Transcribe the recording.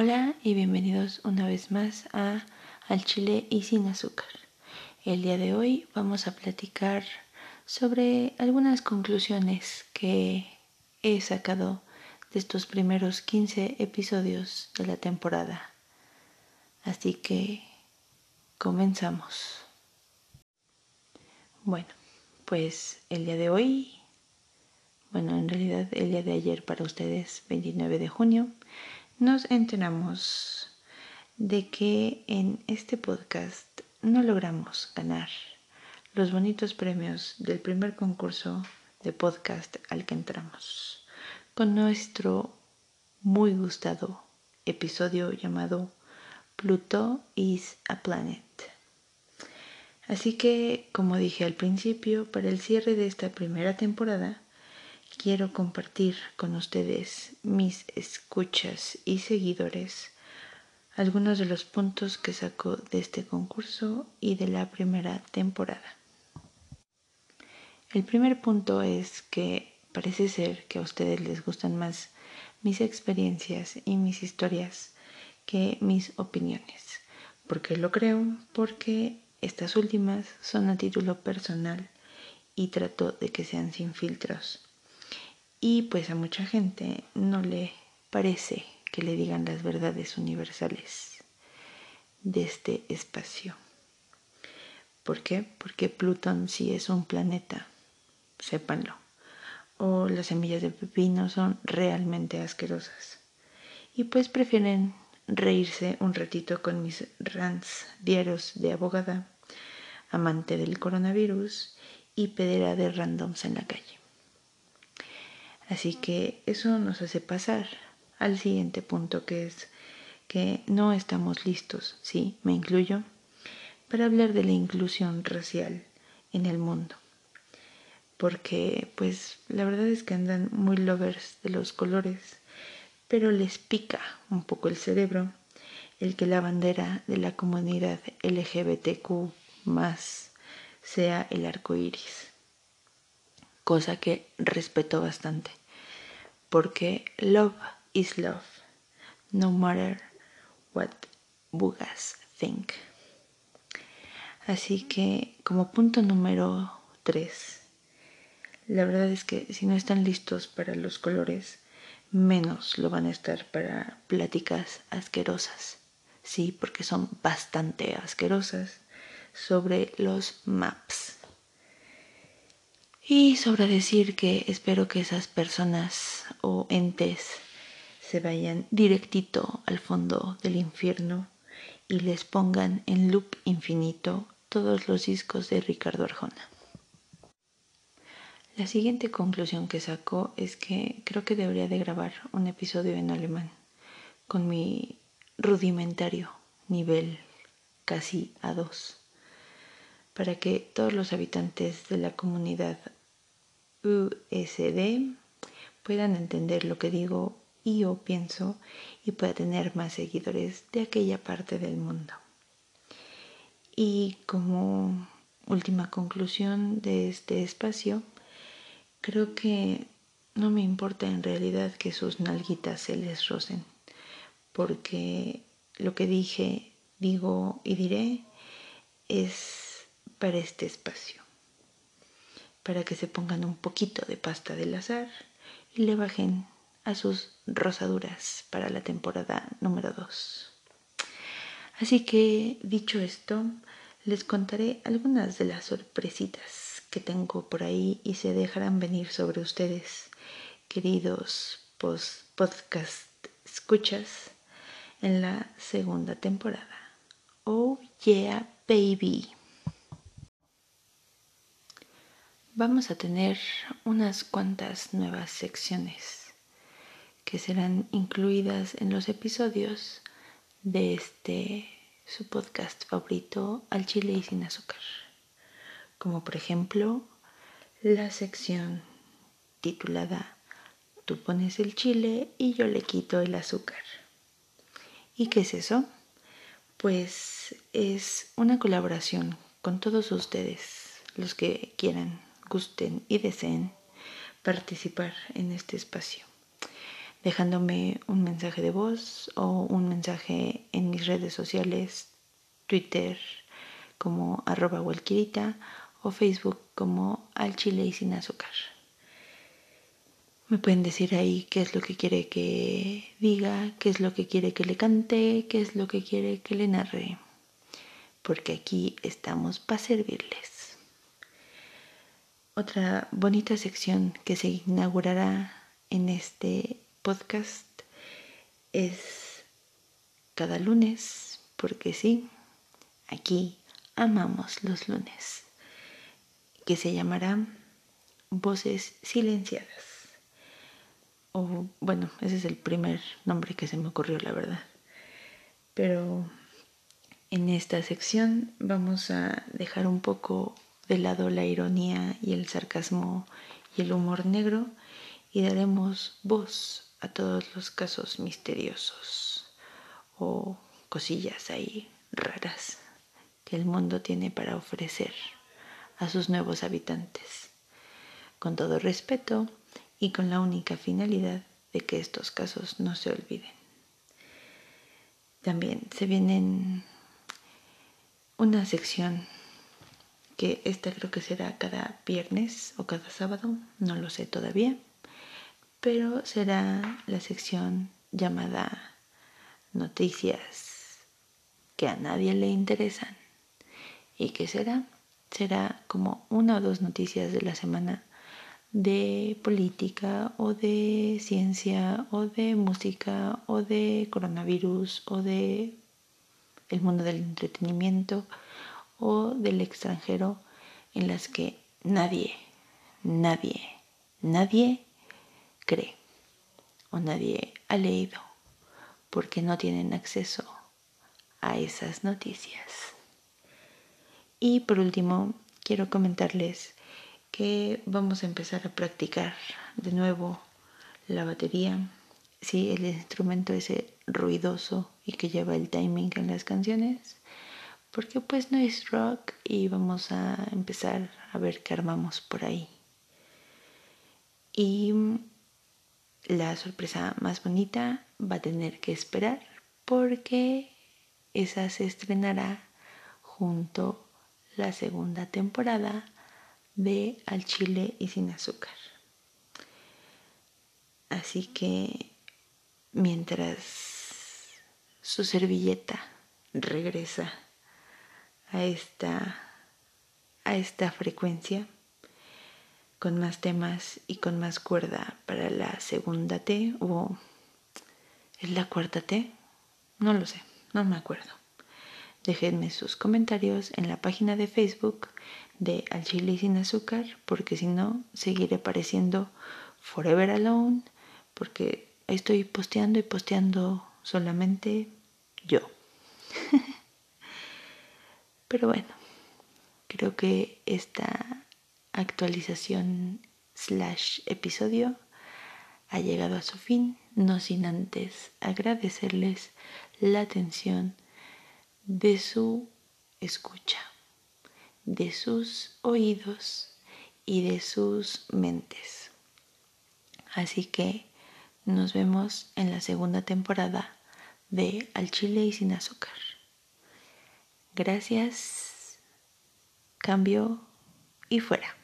Hola y bienvenidos una vez más a Al Chile y sin azúcar. El día de hoy vamos a platicar sobre algunas conclusiones que he sacado de estos primeros 15 episodios de la temporada. Así que comenzamos. Bueno, pues el día de hoy bueno, en realidad el día de ayer para ustedes, 29 de junio, nos enteramos de que en este podcast no logramos ganar los bonitos premios del primer concurso de podcast al que entramos, con nuestro muy gustado episodio llamado Pluto is a Planet. Así que, como dije al principio, para el cierre de esta primera temporada, quiero compartir con ustedes, mis escuchas y seguidores, algunos de los puntos que saco de este concurso y de la primera temporada. El primer punto es que parece ser que a ustedes les gustan más mis experiencias y mis historias que mis opiniones. ¿Por qué lo creo? Porque estas últimas son a título personal y trato de que sean sin filtros. Y pues a mucha gente no le parece que le digan las verdades universales de este espacio. ¿Por qué? Porque Plutón sí es un planeta, sépanlo. O las semillas de pepino son realmente asquerosas. Y pues prefieren reírse un ratito con mis rants diarios de abogada, amante del coronavirus y pedera de randoms en la calle. Así que eso nos hace pasar al siguiente punto que es que no estamos listos, sí, me incluyo, para hablar de la inclusión racial en el mundo. Porque pues la verdad es que andan muy lovers de los colores, pero les pica un poco el cerebro el que la bandera de la comunidad LGBTQ más sea el arco iris cosa que respeto bastante, porque love is love, no matter what bugas think. Así que como punto número 3, la verdad es que si no están listos para los colores, menos lo van a estar para pláticas asquerosas. Sí, porque son bastante asquerosas sobre los maps. Y sobre decir que espero que esas personas o entes se vayan directito al fondo del infierno y les pongan en loop infinito todos los discos de Ricardo Arjona. La siguiente conclusión que saco es que creo que debería de grabar un episodio en alemán con mi rudimentario nivel casi a dos para que todos los habitantes de la comunidad USD puedan entender lo que digo y o pienso y pueda tener más seguidores de aquella parte del mundo. Y como última conclusión de este espacio, creo que no me importa en realidad que sus nalguitas se les rocen, porque lo que dije, digo y diré es para este espacio para que se pongan un poquito de pasta del azar y le bajen a sus rosaduras para la temporada número 2. Así que, dicho esto, les contaré algunas de las sorpresitas que tengo por ahí y se dejarán venir sobre ustedes, queridos podcast escuchas, en la segunda temporada. Oh yeah, baby. Vamos a tener unas cuantas nuevas secciones que serán incluidas en los episodios de este su podcast favorito al chile y sin azúcar como por ejemplo la sección titulada tú pones el chile y yo le quito el azúcar ¿y qué es eso? pues es una colaboración con todos ustedes los que quieran gusten y deseen participar en este espacio. dejándome un mensaje de voz o un mensaje en mis redes sociales, Twitter como arroba o Facebook como al chile y sin azúcar. Me pueden decir ahí qué es lo que quiere que diga, qué es lo que quiere que le cante, qué es lo que quiere que le narre, porque aquí estamos para servirles. Otra bonita sección que se inaugurará en este podcast es cada lunes, porque sí, aquí amamos los lunes, que se llamará Voces Silenciadas. O bueno, ese es el primer nombre que se me ocurrió, la verdad. Pero en esta sección vamos a dejar un poco de lado la ironía y el sarcasmo y el humor negro y daremos voz a todos los casos misteriosos o cosillas ahí raras que el mundo tiene para ofrecer a sus nuevos habitantes. Con todo respeto y con la única finalidad de que estos casos no se olviden. También se viene una sección que esta creo que será cada viernes o cada sábado, no lo sé todavía, pero será la sección llamada Noticias que a nadie le interesan. ¿Y qué será? Será como una o dos noticias de la semana de política o de ciencia o de música o de coronavirus o de el mundo del entretenimiento o del extranjero en las que nadie, nadie, nadie cree o nadie ha leído porque no tienen acceso a esas noticias. Y por último, quiero comentarles que vamos a empezar a practicar de nuevo la batería. Sí, el instrumento ese ruidoso y que lleva el timing en las canciones. Porque pues no es rock y vamos a empezar a ver qué armamos por ahí. Y la sorpresa más bonita va a tener que esperar porque esa se estrenará junto la segunda temporada de al chile y sin azúcar. Así que mientras su servilleta regresa a esta, a esta frecuencia, con más temas y con más cuerda para la segunda T o es la cuarta T, no lo sé, no me acuerdo. Déjenme sus comentarios en la página de Facebook de Al Chile sin azúcar, porque si no, seguiré pareciendo Forever Alone, porque estoy posteando y posteando solamente yo. Pero bueno, creo que esta actualización slash episodio ha llegado a su fin, no sin antes agradecerles la atención de su escucha de sus oídos y de sus mentes. Así que nos vemos en la segunda temporada de Al Chile y sin azúcar. Gracias, cambio y fuera.